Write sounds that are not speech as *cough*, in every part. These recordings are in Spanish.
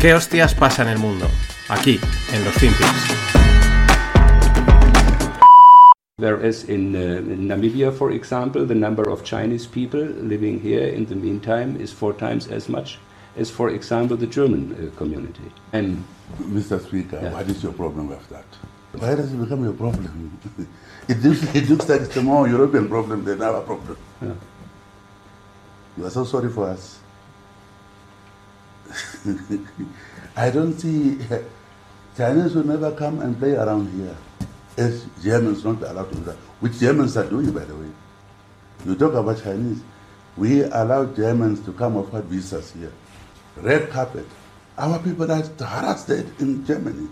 ¿Qué hostias pasa en el mundo? Aquí, en los Finpics. Whereas in, uh, in Namibia, for example, the number of Chinese people living here in the meantime is four times as much as, for example, the German uh, community. And Mr. Speaker, Yeah. what is your problem with that? Why does it become your problem? *laughs* it, looks, it looks like it's a more European problem than our problem. Yeah. You are so sorry for us. I don't see Chinese will never come and play around here. As Germans not allowed to do that, which Germans are doing, by the way. You talk about Chinese. We allow Germans to come offer visas here. Red carpet. Our people are harassed in Germany.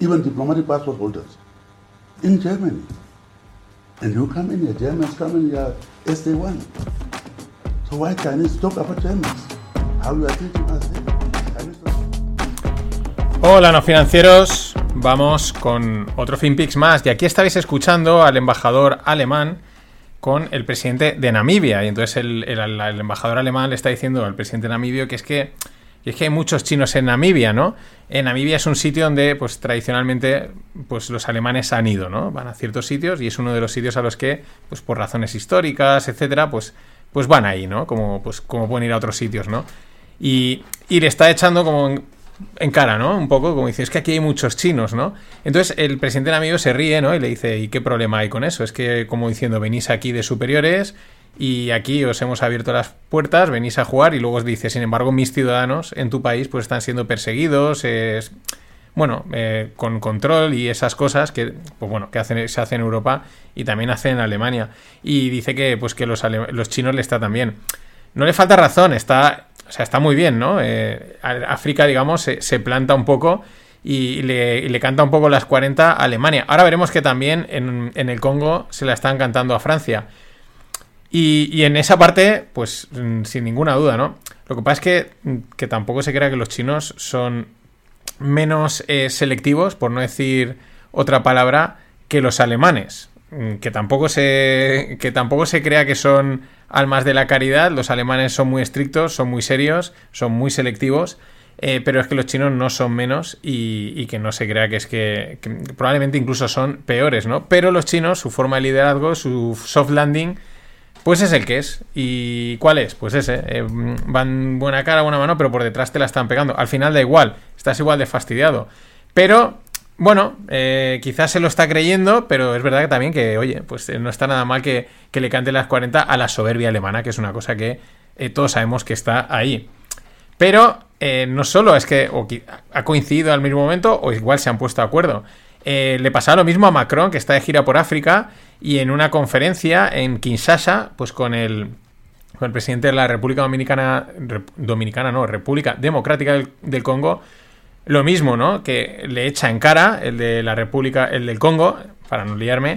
Even diplomatic passport holders in Germany. And you come in here, Germans come in here as they want. So why Chinese talk about Germans? How you are treating Hola, no financieros. Vamos con otro FinPix más. Y aquí estabais escuchando al embajador alemán con el presidente de Namibia. Y entonces el, el- el embajador alemán le está diciendo al presidente namibio que es que, que es que hay muchos chinos en Namibia, ¿no? En Namibia es un sitio donde, pues tradicionalmente, pues los alemanes han ido, ¿no? Van a ciertos sitios y es uno de los sitios a los que, pues por razones históricas, etcétera, pues, pues van ahí, ¿no? Como, pues, como pueden ir a otros sitios, ¿no? Y, y le está echando como en, cara, ¿no? Un poco como dice, es que aquí hay muchos chinos, ¿no? Entonces el presidente Namibio se ríe, ¿no? Y le dice, ¿y qué problema hay con eso? Es que, como diciendo, venís aquí de superiores y aquí os hemos abierto las puertas, venís a jugar y luego os dice, sin embargo, mis ciudadanos en tu país pues están siendo perseguidos, es- bueno, eh, con control y esas cosas que, pues bueno, que se hacen en Europa y también hacen en Alemania. Y dice que, pues que los, los chinos le está también. No le falta razón, está, o sea, está muy bien, ¿no? Eh, África, digamos, se, planta un poco y le, canta un poco las 40 a Alemania. Ahora veremos que también en, el Congo se la están cantando a Francia. Y, y en esa parte, pues mm, sin ninguna duda, ¿no? Lo que pasa es que, mm, que tampoco se crea que los chinos son menos eh, selectivos, por no decir otra palabra, que los alemanes. Mm, Que tampoco se. que tampoco se crea que son almas de la caridad. Los alemanes son muy estrictos, son muy serios, son muy selectivos. eh, pero es que los chinos no son menos y, que no se crea que es que, probablemente incluso son peores, ¿no? Pero los chinos, su forma de liderazgo, su soft landing, pues es el que es. ¿Y cuál es? Pues ese. eh, van buena cara, buena mano, pero por detrás te la están pegando. Al final da igual, estás igual de fastidiado. Pero, bueno, eh, quizás se lo está creyendo, pero es verdad que también que, oye, pues eh, no está nada mal que, que le cante las 40 a la soberbia alemana, que es una cosa que eh, todos sabemos que está ahí. Pero no solo es que ha coincidido al mismo momento o igual se han puesto de acuerdo. Le pasaba lo mismo a Macron, que está de gira por África, y en una conferencia en Kinshasa, pues con el, con el presidente de la República Dominicana, Dominicana no, República Democrática del Congo, lo mismo, ¿no? Que le echa en cara el de la República, el del Congo, para no liarme,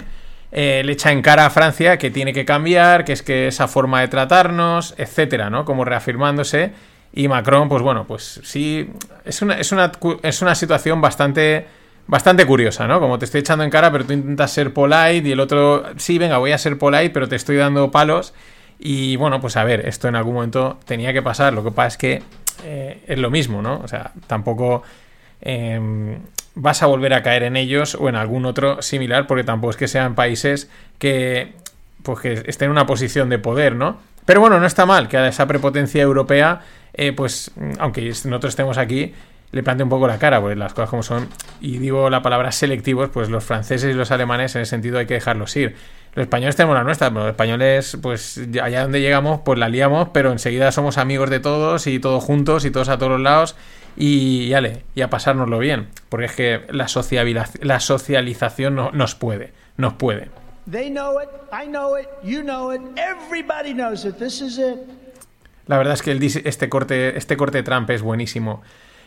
eh, le echa en cara a Francia que tiene que cambiar, que es que esa forma de tratarnos, etcétera, ¿no? Como reafirmándose. Y Macron, pues bueno, pues sí, es una, es una, es una situación bastante, bastante curiosa, ¿no? Como te estoy echando en cara, pero tú intentas ser polite y el otro, sí, venga, voy a ser polite, pero te estoy dando palos. Y bueno, pues a ver, esto en algún momento tenía que pasar. Lo que pasa es que eh, es lo mismo, ¿no? O sea, tampoco eh, vas a volver a caer en ellos o en algún otro similar, porque tampoco es que sean países que, pues que estén en una posición de poder, ¿no? Pero bueno, no está mal que a esa prepotencia europea, eh, pues, aunque nosotros estemos aquí, le plante un poco la cara, porque las cosas como son, y digo la palabra selectivos, pues los franceses y los alemanes en ese sentido hay que dejarlos ir. Los españoles tenemos la nuestra, pero los españoles, pues allá donde llegamos, pues la liamos, pero enseguida somos amigos de todos y todos juntos y todos a todos los lados y, y ale, y a pasárnoslo bien, porque es que la, la socialización no- nos puede, nos puede. They know it, I know it, you know it, everybody knows it. This is it. La verdad es que el este, corte, este corte de Trump es buenísimo.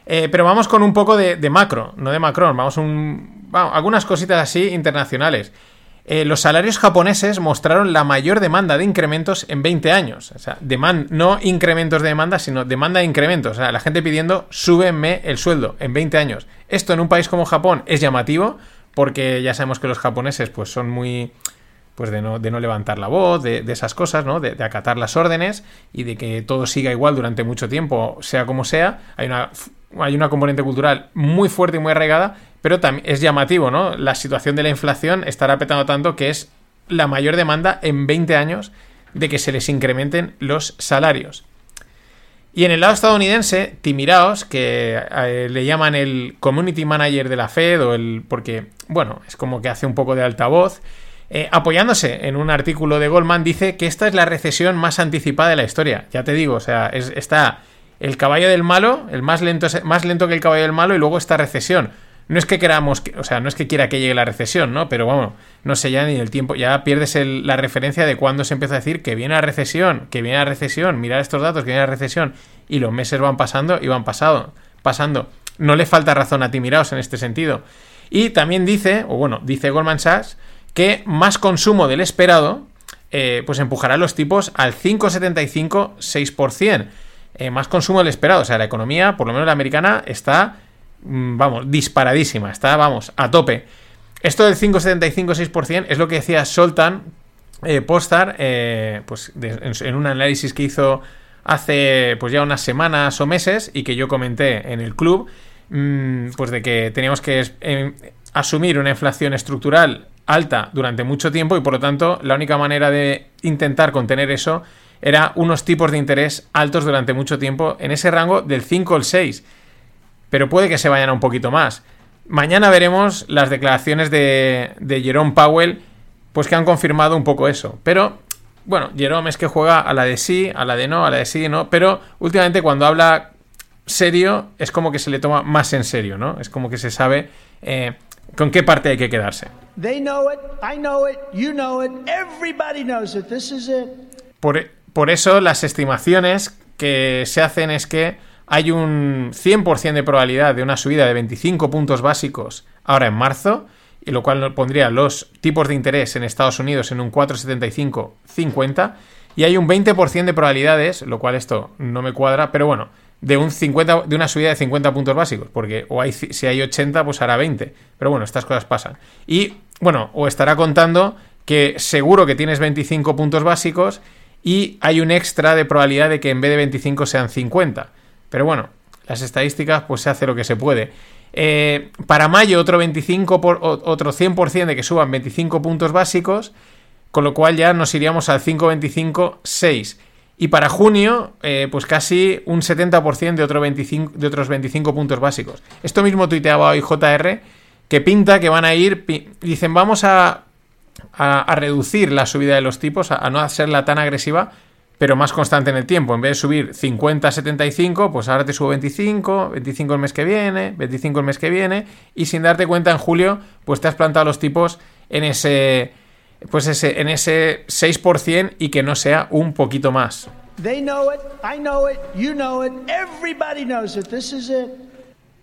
Eh, pero vamos con un poco de, de macro, no de Macron. Vamos un, vamos, algunas cositas así internacionales. Eh, los salarios japoneses mostraron la mayor demanda de incrementos en 20 años. O sea, no incrementos de demanda, sino demanda de incrementos. O sea, la gente pidiendo, súbenme el sueldo en 20 años. Esto en un país como Japón es llamativo, porque ya sabemos que los japoneses pues son muy pues de no, de no levantar la voz, de, de esas cosas, ¿no? De, de acatar las órdenes y de que todo siga igual durante mucho tiempo, sea como sea. Hay una, hay una componente cultural muy fuerte y muy arraigada, pero también es llamativo, ¿no? La situación de la inflación estará petando tanto que es la mayor demanda en 20 años de que se les incrementen los salarios. Y en el lado estadounidense, Timiraos, que eh, le llaman el community manager de la Fed, o el. porque, bueno, es como que hace un poco de altavoz. Eh, apoyándose en un artículo de Goldman, dice que esta es la recesión más anticipada de la historia. Ya te digo, o sea, está el caballo del malo, el más lento, más lento que el caballo del malo, y luego esta recesión. No es que queramos, o sea, no es que quiera que llegue la recesión, ¿no? Pero vamos, no sé ya ni el tiempo, ya pierdes la referencia de cuando se empieza a decir que viene la recesión, que viene la recesión, mirar estos datos, que viene la recesión, y los meses van pasando y van pasado, pasando. No le falta razón a ti, miraos en este sentido. Y también dice, o bueno, dice Goldman Sachs, que más consumo del esperado, eh, pues empujará los tipos al 5,75-6%. Eh, más consumo del esperado, o sea, la economía, por lo menos la americana, está vamos, disparadísima, está, vamos, a tope. Esto del 5,75-6% es lo que decía Soltan eh, Postar, eh, pues en, un análisis que hizo hace pues ya unas semanas o meses y que yo comenté en el club, mm, pues de que teníamos que em, asumir una inflación estructural alta durante mucho tiempo y por lo tanto la única manera de intentar contener eso era unos tipos de interés altos durante mucho tiempo en ese rango del 5 al 6 pero puede que se vayan a un poquito más. Mañana veremos las declaraciones de, de Jerome Powell, pues que han confirmado un poco eso. Pero, bueno, Jerome es que juega a la de sí, a la de no, a la de sí, no, pero últimamente cuando habla serio es como que se le toma más en serio, ¿no? Es como que se sabe eh, con qué parte hay que quedarse. Por, por eso las estimaciones que se hacen es que hay un 100% de probabilidad de una subida de 25 puntos básicos ahora en marzo, y lo cual pondría los tipos de interés en Estados Unidos en un 4,75-50, y hay un 20% de probabilidades, lo cual esto no me cuadra, pero bueno, de, un 50, de una subida de 50 puntos básicos, porque o hay, si hay 80, pues hará 20, pero bueno, estas cosas pasan. Y bueno, o estará contando que seguro que tienes 25 puntos básicos y hay un extra de probabilidad de que en vez de 25 sean 50. Pero bueno, las estadísticas, pues se hace lo que se puede. Eh, para mayo, otro 25 por, otro 100% de que suban 25 puntos básicos, con lo cual ya nos iríamos al 5,25,6. Y para junio, eh, pues casi un 70% de, otro 25, de otros 25 puntos básicos. Esto mismo tuiteaba hoy JR, que pinta que van a ir, dicen, vamos a, a, reducir la subida de los tipos, a, a no hacerla tan agresiva, pero más constante en el tiempo. En vez de subir 50 a 75, pues ahora te subo 25, 25 el mes que viene, 25 el mes que viene, y sin darte cuenta en julio, pues te has plantado los tipos en ese pues ese en ese 6% y que no sea un poquito más.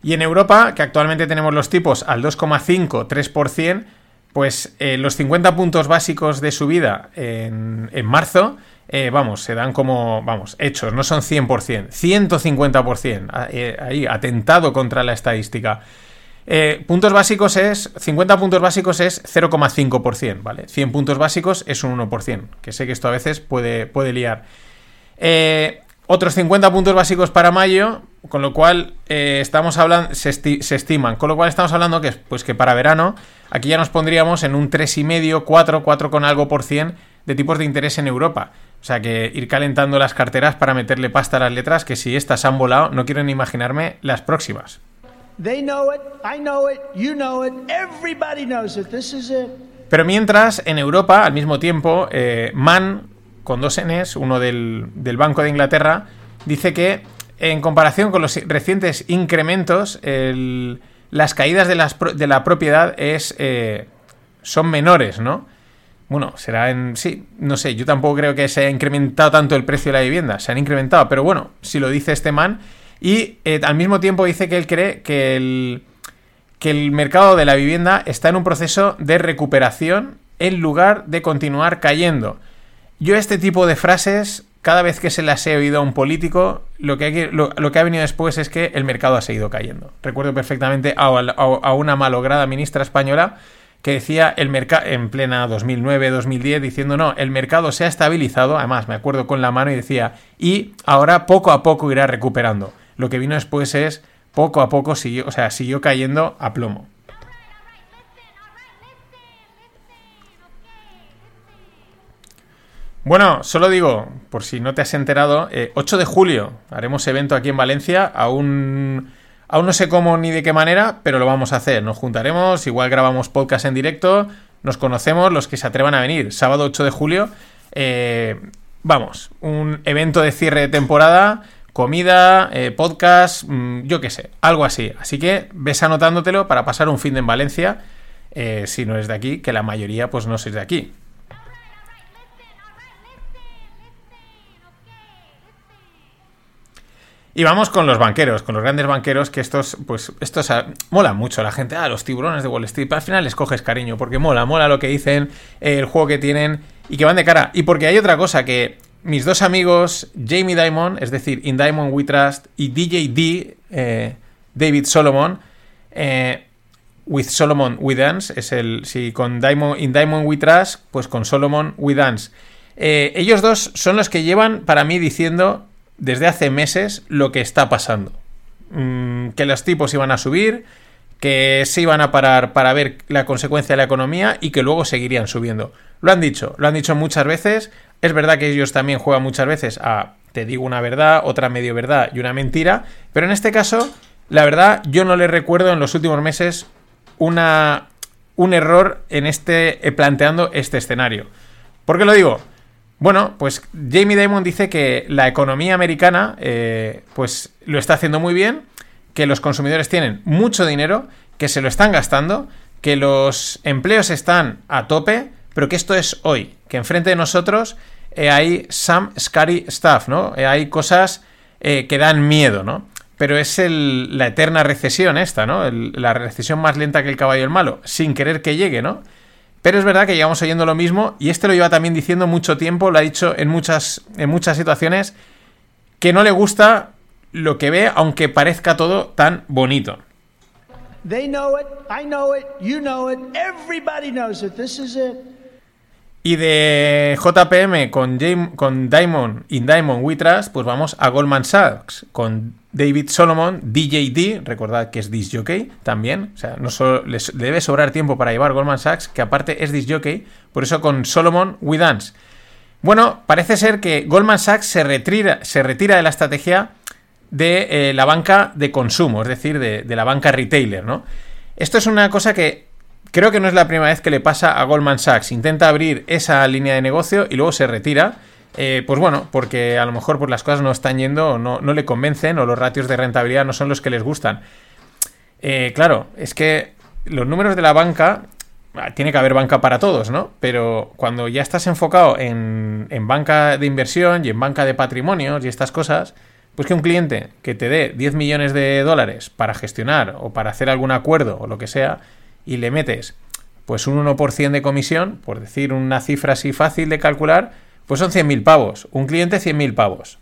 Y en Europa, que actualmente tenemos los tipos al 2,5, 3%, pues eh, los 50 puntos básicos de subida en, en marzo eh, vamos, se dan como, vamos, hechos, no son 100%, 150%, eh, ahí, atentado contra la estadística. Eh, puntos básicos es, 50 puntos básicos es 0,5%, ¿vale? 100 puntos básicos es un 1%, que sé que esto a veces puede, puede liar. Otros 50 puntos básicos para mayo, con lo cual estamos hablando, se, se, estiman, con lo cual estamos hablando que, pues que para verano, aquí ya nos pondríamos en un 3,5, 4, 4 con algo por cien de tipos de interés en Europa. O sea que ir calentando las carteras para meterle pasta a las letras, que si estas han volado, no quiero ni imaginarme las próximas. Pero mientras, en Europa, al mismo tiempo, eh, Mann, con dos Ns, uno del, Banco de Inglaterra, dice que en comparación con los recientes incrementos, las caídas de, de, la propiedad es, eh, son menores, ¿no? Bueno, será en... Sí, no sé, yo tampoco creo que se haya incrementado tanto el precio de la vivienda, se han incrementado, pero bueno, si lo dice este man, y eh, al mismo tiempo dice que él cree que el, que el mercado de la vivienda está en un proceso de recuperación en lugar de continuar cayendo. Yo este tipo de frases, cada vez que se las he oído a un político, lo que, lo, que ha venido después es que el mercado ha seguido cayendo. Recuerdo perfectamente a, a una malograda ministra española que decía el mercado en plena 2009-2010 diciendo no, el mercado se ha estabilizado, además me acuerdo con la mano y decía, y ahora poco a poco irá recuperando. Lo que vino después es poco a poco siguió, o sea, siguió cayendo a plomo. Bueno, solo digo, por si no te has enterado, 8 de julio haremos evento aquí en Valencia, aún, aún no sé cómo ni de qué manera, pero lo vamos a hacer. Nos juntaremos, igual grabamos podcast en directo, nos conocemos los que se atrevan a venir. Sábado 8 de julio, eh, vamos, un evento de cierre de temporada, comida, eh, podcast, mm, yo qué sé, algo así. Así que ves anotándotelo para pasar un fin de en Valencia, eh, si no eres de aquí, que la mayoría pues no sois de aquí. Y vamos con los banqueros, con los grandes banqueros, que estos, pues, estos ah, mola mucho. La gente, ah, los tiburones de Wall Street, al final les coges cariño, porque mola, mola lo que dicen, eh, el juego que tienen y que van de cara. Y porque hay otra cosa que mis dos amigos, Jamie Dimon, es decir, In Diamond We Trust, y DJ D, eh, David Solomon, eh, With Solomon We Dance, es el, si con Diamond, In Diamond We Trust, pues con Solomon We Dance. ellos dos son los que llevan para mí diciendo desde hace meses lo que está pasando. Mm, que los tipos iban a subir, que se iban a parar para ver la consecuencia de la economía y que luego seguirían subiendo. Lo han dicho, lo han dicho muchas veces. Es verdad que ellos también juegan muchas veces a te digo una verdad, otra medio verdad y una mentira, pero en este caso, la verdad, yo no le recuerdo en los últimos meses una, un error en este eh, planteando este escenario. ¿Por qué lo digo? Bueno, pues Jamie Dimon dice que la economía americana eh, pues lo está haciendo muy bien, que los consumidores tienen mucho dinero, que se lo están gastando, que los empleos están a tope, pero que esto es hoy, que enfrente de nosotros eh, hay some scary stuff, ¿no? Eh, hay cosas que dan miedo, ¿no? Pero es la eterna recesión esta, ¿no? la recesión más lenta que el caballo el malo, sin querer que llegue, ¿no? Pero es verdad que llevamos oyendo lo mismo y este lo lleva también diciendo mucho tiempo, lo ha dicho en muchas, en muchas situaciones, que no le gusta lo que ve, aunque parezca todo tan bonito. Y de JPM con, con Diamond, In Diamond We Trust, pues vamos a Goldman Sachs con David Solomon, DJD, recordad que es disc jockey también, o sea, no solo les debe sobrar tiempo para llevar Goldman Sachs, que aparte es disc jockey, por eso con Solomon We Dance. Bueno, parece ser que Goldman Sachs se retira, se retira de la estrategia de eh, la banca de consumo, es decir, de, de la banca retailer, ¿no? Esto es una cosa que creo que no es la primera vez que le pasa a Goldman Sachs. Intenta abrir esa línea de negocio y luego se retira. Eh, pues bueno, porque a lo mejor pues las cosas no están yendo o no, le convencen o los ratios de rentabilidad no son los que les gustan. Eh, claro, es que los números de la banca, ah, tiene que haber banca para todos, ¿no? Pero cuando ya estás enfocado en, en banca de inversión y en banca de patrimonios y estas cosas, pues que un cliente que te dé 10 millones de dólares para gestionar o para hacer algún acuerdo o lo que sea, y le metes pues un 1% de comisión, por decir una cifra así fácil de calcular, pues son 100.000 pavos. Un cliente 100.000 pavos.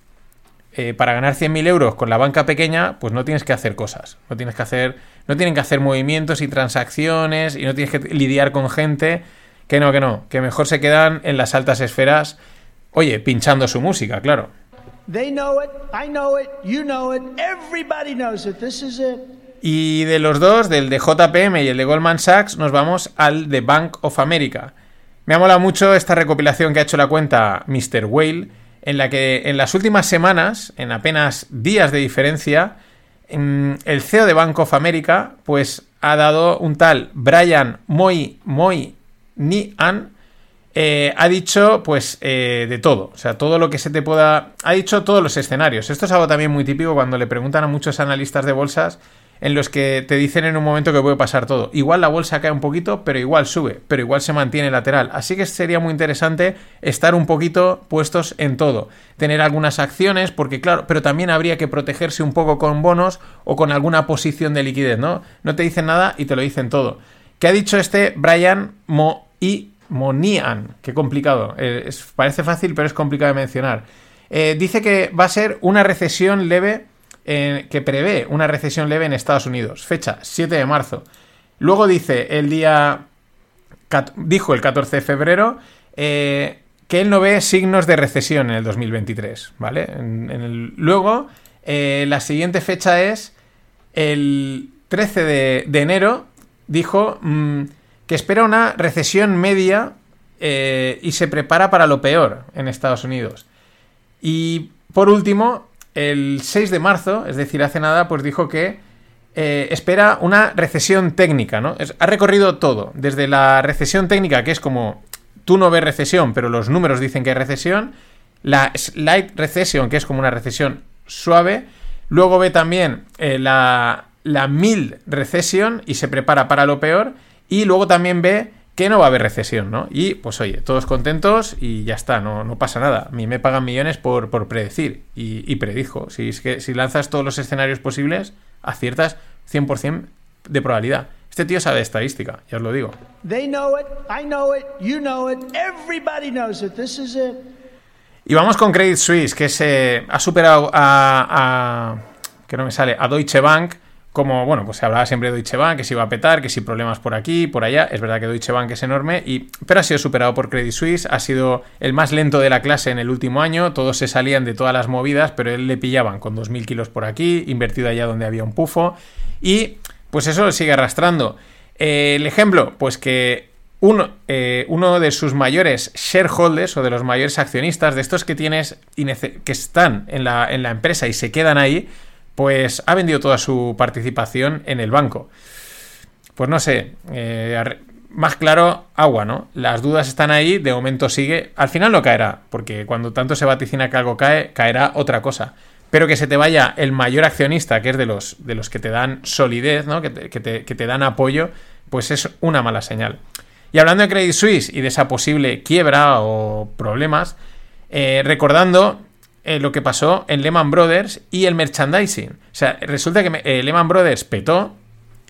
Eh, para ganar 100.000 euros con la banca pequeña, pues no tienes que hacer cosas. No tienes que hacer, no tienen que hacer movimientos y transacciones y no tienes que lidiar con gente. Que no, que no, que mejor se quedan en las altas esferas, oye, pinchando su música, claro. Y de los dos, del de JPM y el de Goldman Sachs, nos vamos al de Bank of America. Me ha molado mucho esta recopilación que ha hecho la cuenta Mr. Whale, en la que en las últimas semanas, en apenas días de diferencia, el CEO de Bank of America, pues ha dado un tal Brian Moy Moy Nian, eh, ha dicho pues eh, de todo, o sea, todo lo que se te pueda... Ha dicho todos los escenarios. Esto es algo también muy típico cuando le preguntan a muchos analistas de bolsas en los que te dicen en un momento que puede pasar todo. Igual la bolsa cae un poquito, pero igual sube, pero igual se mantiene lateral. Así que sería muy interesante estar un poquito puestos en todo. Tener algunas acciones, porque claro, pero también habría que protegerse un poco con bonos o con alguna posición de liquidez, ¿no? No te dicen nada y te lo dicen todo. ¿Qué ha dicho este Brian Mo y Monian? Qué complicado. Eh, parece fácil, pero es complicado de mencionar. Eh, dice que va a ser una recesión leve que prevé una recesión leve en Estados Unidos. Fecha 7 de marzo. Luego dice el día. Dijo el 14 de febrero eh, que él no ve signos de recesión en el 2023. ¿Vale? luego, eh, la siguiente fecha es el 13 de, enero dijo mm, que espera una recesión media eh, y se prepara para lo peor en Estados Unidos. Y por último, el 6 de marzo, es decir, hace nada, pues dijo que eh, espera una recesión técnica, ¿no? Ha recorrido todo, desde la recesión técnica, que es como tú no ves recesión, pero los números dicen que hay recesión, la slight recession, que es como una recesión suave, luego ve también eh, la, la mild recession y se prepara para lo peor, y luego también ve que no va a haber recesión, ¿no? Y pues oye, todos contentos y ya está, no, no pasa nada. A mí me pagan millones por, por predecir y, y predijo. Si, es que, si lanzas todos los escenarios posibles, aciertas 100% de probabilidad. Este tío sabe de estadística, ya os lo digo. They know it, I know it, you know it, everybody knows it. This is it. Y vamos con Credit Suisse, que se ha superado a, a- que no me sale, a Deutsche Bank. Como, bueno, pues se hablaba siempre de Deutsche Bank, que se iba a petar, que si problemas por aquí, por allá. Es verdad que Deutsche Bank es enorme, y, pero ha sido superado por Credit Suisse. Ha sido el más lento de la clase en el último año. Todos se salían de todas las movidas, pero él le pillaban con 2.000 kilos por aquí, invertido allá donde había un pufo. Y pues eso lo sigue arrastrando. Eh, el ejemplo, pues que uno, eh, uno de sus mayores shareholders o de los mayores accionistas, de estos que tienes que están en la, en la empresa y se quedan ahí, pues ha vendido toda su participación en el banco. Pues no sé, eh, más claro, agua, ¿no? Las dudas están ahí, de momento sigue. Al final no caerá, porque cuando tanto se vaticina que algo cae, caerá otra cosa. Pero que se te vaya el mayor accionista, que es de los, de los que te dan solidez, ¿no? Que te, que te- que te dan apoyo, pues es una mala señal. Y hablando de Credit Suisse y de esa posible quiebra o problemas, eh, recordando eh, lo que pasó en Lehman Brothers y el merchandising. O sea, resulta que eh, Lehman Brothers petó,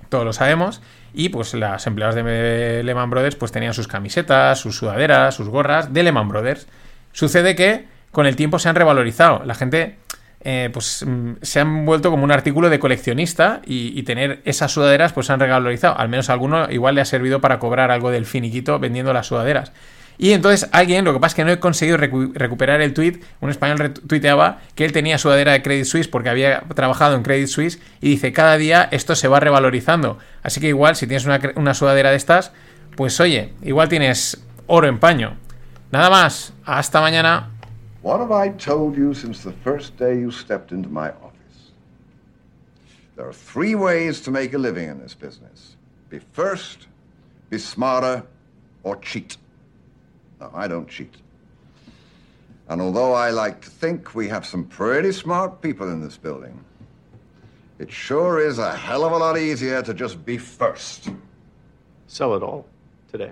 todos lo sabemos, y pues las empleadas de Lehman Brothers pues tenían sus camisetas, sus sudaderas, sus gorras de Lehman Brothers. Sucede que con el tiempo se han revalorizado. La gente eh, pues mm, se han vuelto como un artículo de coleccionista y, tener esas sudaderas pues se han revalorizado. Al menos a alguno igual le ha servido para cobrar algo del finiquito vendiendo las sudaderas. Y entonces alguien, lo que pasa es que no he conseguido recu- recuperar el tweet, un español retuiteaba que él tenía sudadera de Credit Suisse porque había trabajado en Credit Suisse y dice, cada día esto se va revalorizando. Así que igual si tienes una, una sudadera de estas, pues oye, igual tienes oro en paño. Nada más, hasta mañana. What have I told you since the first day you stepped into my office? There are three ways to make a living in this business be first, be smarter, or cheat. No, I don't cheat. And although I like to think we have some pretty smart people in this building, it sure is a hell of a lot easier to just be first. Sell it all today.